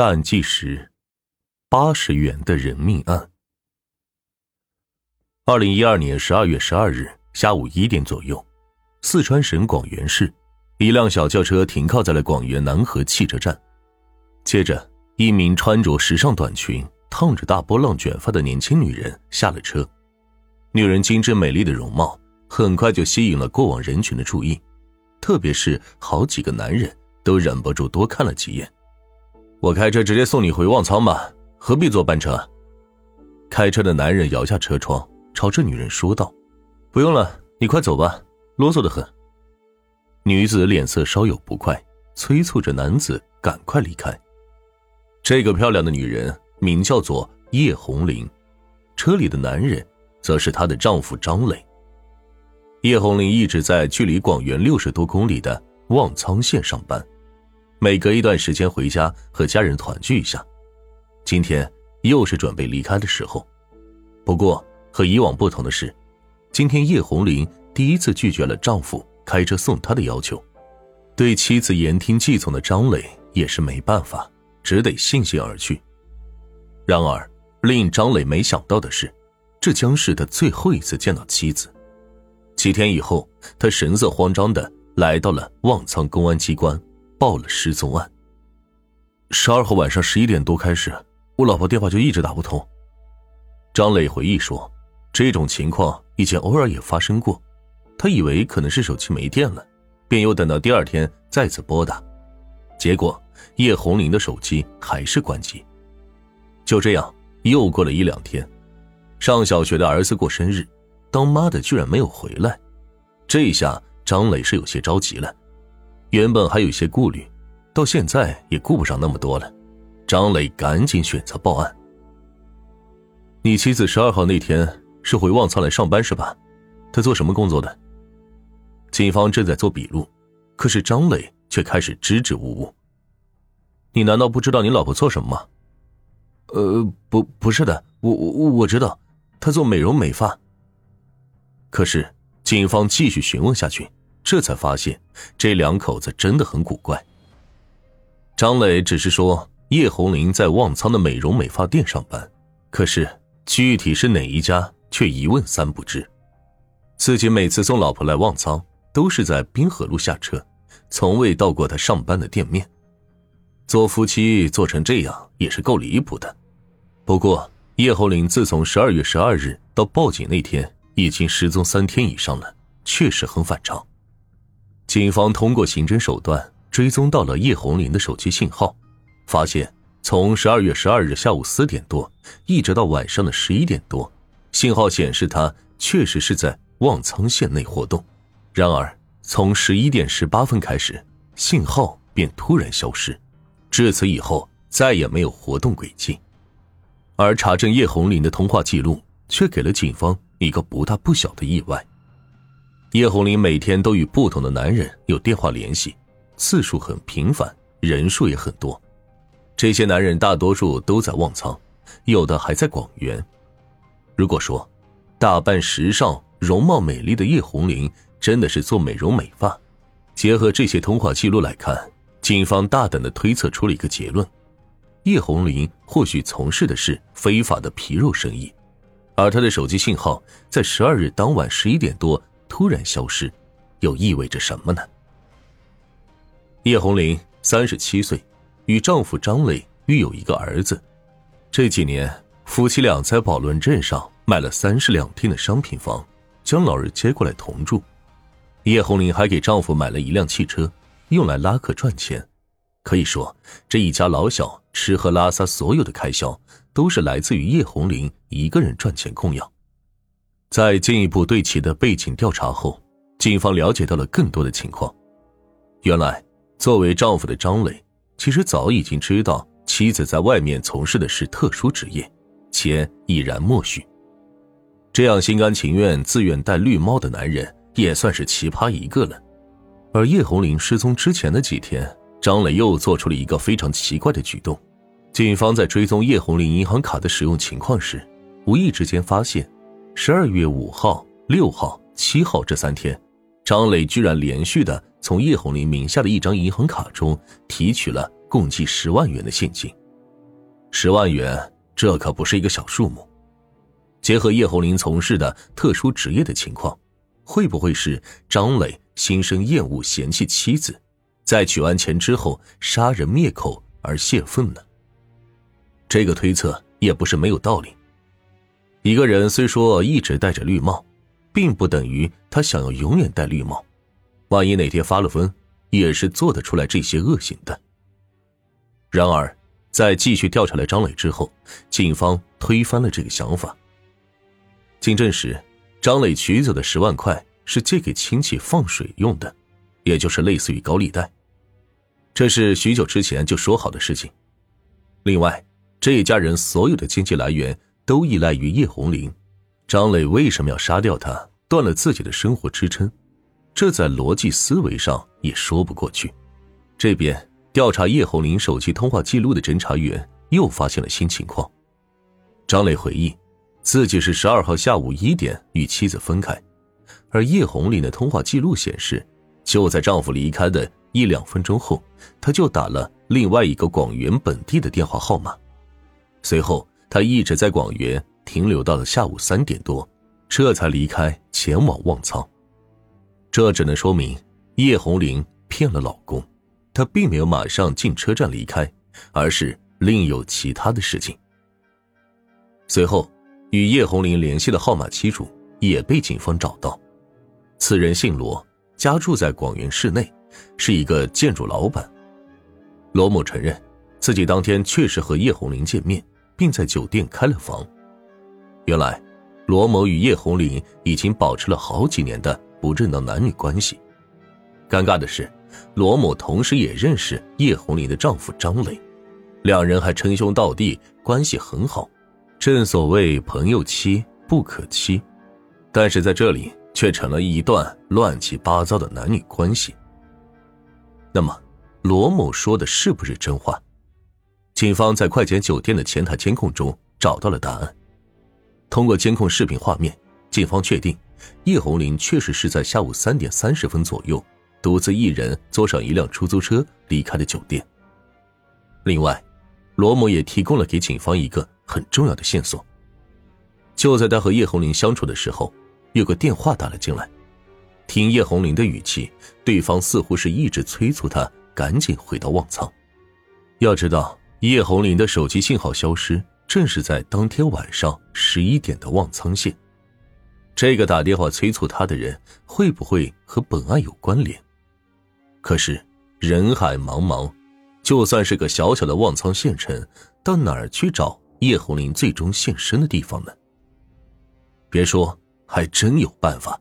淡计时，八十元的人命案。二零一二年十二月十二日下午一点左右，四川省广元市，一辆小轿车停靠在了广元南河汽车站。接着，一名穿着时尚短裙、烫着大波浪卷发的年轻女人下了车。女人精致美丽的容貌很快就吸引了过往人群的注意，特别是好几个男人都忍不住多看了几眼。我开车直接送你回旺仓吧，何必坐班车？开车的男人摇下车窗，朝着女人说道：“不用了，你快走吧，啰嗦的很。”女子脸色稍有不快，催促着男子赶快离开。这个漂亮的女人名叫做叶红玲，车里的男人则是她的丈夫张磊。叶红玲一直在距离广元六十多公里的旺仓县上班。每隔一段时间回家和家人团聚一下，今天又是准备离开的时候。不过和以往不同的是，今天叶红玲第一次拒绝了丈夫开车送她的要求。对妻子言听计从的张磊也是没办法，只得悻悻而去。然而令张磊没想到的是，这将是他最后一次见到妻子。几天以后，他神色慌张的来到了旺仓公安机关。报了失踪案。十二号晚上十一点多开始，我老婆电话就一直打不通。张磊回忆说：“这种情况以前偶尔也发生过，他以为可能是手机没电了，便又等到第二天再次拨打，结果叶红玲的手机还是关机。就这样又过了一两天，上小学的儿子过生日，当妈的居然没有回来，这一下张磊是有些着急了。”原本还有些顾虑，到现在也顾不上那么多了。张磊赶紧选择报案。你妻子十二号那天是回旺苍来上班是吧？她做什么工作的？警方正在做笔录，可是张磊却开始支支吾吾。你难道不知道你老婆做什么吗？呃，不，不是的，我我我知道，她做美容美发。可是警方继续询问下去。这才发现，这两口子真的很古怪。张磊只是说叶红玲在旺仓的美容美发店上班，可是具体是哪一家却一问三不知。自己每次送老婆来旺仓，都是在滨河路下车，从未到过他上班的店面。做夫妻做成这样也是够离谱的。不过叶红玲自从十二月十二日到报警那天，已经失踪三天以上了，确实很反常。警方通过刑侦手段追踪到了叶红玲的手机信号，发现从十二月十二日下午四点多一直到晚上的十一点多，信号显示她确实是在旺苍县内活动。然而从十一点十八分开始，信号便突然消失，至此以后再也没有活动轨迹。而查证叶红玲的通话记录，却给了警方一个不大不小的意外。叶红林每天都与不同的男人有电话联系，次数很频繁，人数也很多。这些男人大多数都在旺仓，有的还在广元。如果说打扮时尚、容貌美丽的叶红林真的是做美容美发，结合这些通话记录来看，警方大胆的推测出了一个结论：叶红林或许从事的是非法的皮肉生意，而她的手机信号在十二日当晚十一点多。突然消失，又意味着什么呢？叶红玲三十七岁，与丈夫张磊育有一个儿子。这几年，夫妻俩在宝轮镇上买了三室两厅的商品房，将老人接过来同住。叶红玲还给丈夫买了一辆汽车，用来拉客赚钱。可以说，这一家老小吃喝拉撒所有的开销，都是来自于叶红玲一个人赚钱供养。在进一步对其的背景调查后，警方了解到了更多的情况。原来，作为丈夫的张磊，其实早已经知道妻子在外面从事的是特殊职业，且已然默许。这样心甘情愿、自愿戴绿帽的男人，也算是奇葩一个了。而叶红玲失踪之前的几天，张磊又做出了一个非常奇怪的举动。警方在追踪叶红玲银行卡的使用情况时，无意之间发现。十二月五号、六号、七号这三天，张磊居然连续的从叶红林名下的一张银行卡中提取了共计十万元的现金，十万元，这可不是一个小数目。结合叶红林从事的特殊职业的情况，会不会是张磊心生厌恶、嫌弃妻子，在取完钱之后杀人灭口而泄愤呢？这个推测也不是没有道理。一个人虽说一直戴着绿帽，并不等于他想要永远戴绿帽。万一哪天发了疯，也是做得出来这些恶行的。然而，在继续调查了张磊之后，警方推翻了这个想法。经证实，张磊取走的十万块是借给亲戚放水用的，也就是类似于高利贷。这是许久之前就说好的事情。另外，这一家人所有的经济来源都依赖于叶红林，张磊为什么要杀掉他，断了自己的生活支撑？这在逻辑思维上也说不过去。这边调查叶红林手机通话记录的侦查员又发现了新情况。张磊回忆。自己是十二号下午一点与妻子分开，而叶红林的通话记录显示，就在丈夫离开的一两分钟后，他就打了另外一个广元本地的电话号码。随后，他一直在广元停留到了下午三点多，这才离开前往旺仓。这只能说明叶红林骗了老公，她并没有马上进车站离开，而是另有其他的事情。随后。与叶红林联系的号码机主也被警方找到，此人姓罗，家住在广元市内，是一个建筑老板。罗某承认，自己当天确实和叶红林见面，并在酒店开了房。原来，罗某与叶红林已经保持了好几年的不正当男女关系。尴尬的是，罗某同时也认识叶红林的丈夫张磊，两人还称兄道弟，关系很好。正所谓朋友妻不可欺，但是在这里却成了一段乱七八糟的男女关系。那么，罗某说的是不是真话？警方在快捷酒店的前台监控中找到了答案。通过监控视频画面，警方确定叶红林确实是在下午三点三十分左右，独自一人坐上一辆出租车离开了酒店。另外，罗某也提供了给警方一个。很重要的线索。就在他和叶红林相处的时候，有个电话打了进来。听叶红林的语气，对方似乎是一直催促他赶紧回到旺仓。要知道，叶红林的手机信号消失，正是在当天晚上十一点的旺苍县。这个打电话催促他的人，会不会和本案有关联？可是人海茫茫，就算是个小小的旺苍县城，到哪儿去找？叶红林最终现身的地方呢？别说，还真有办法。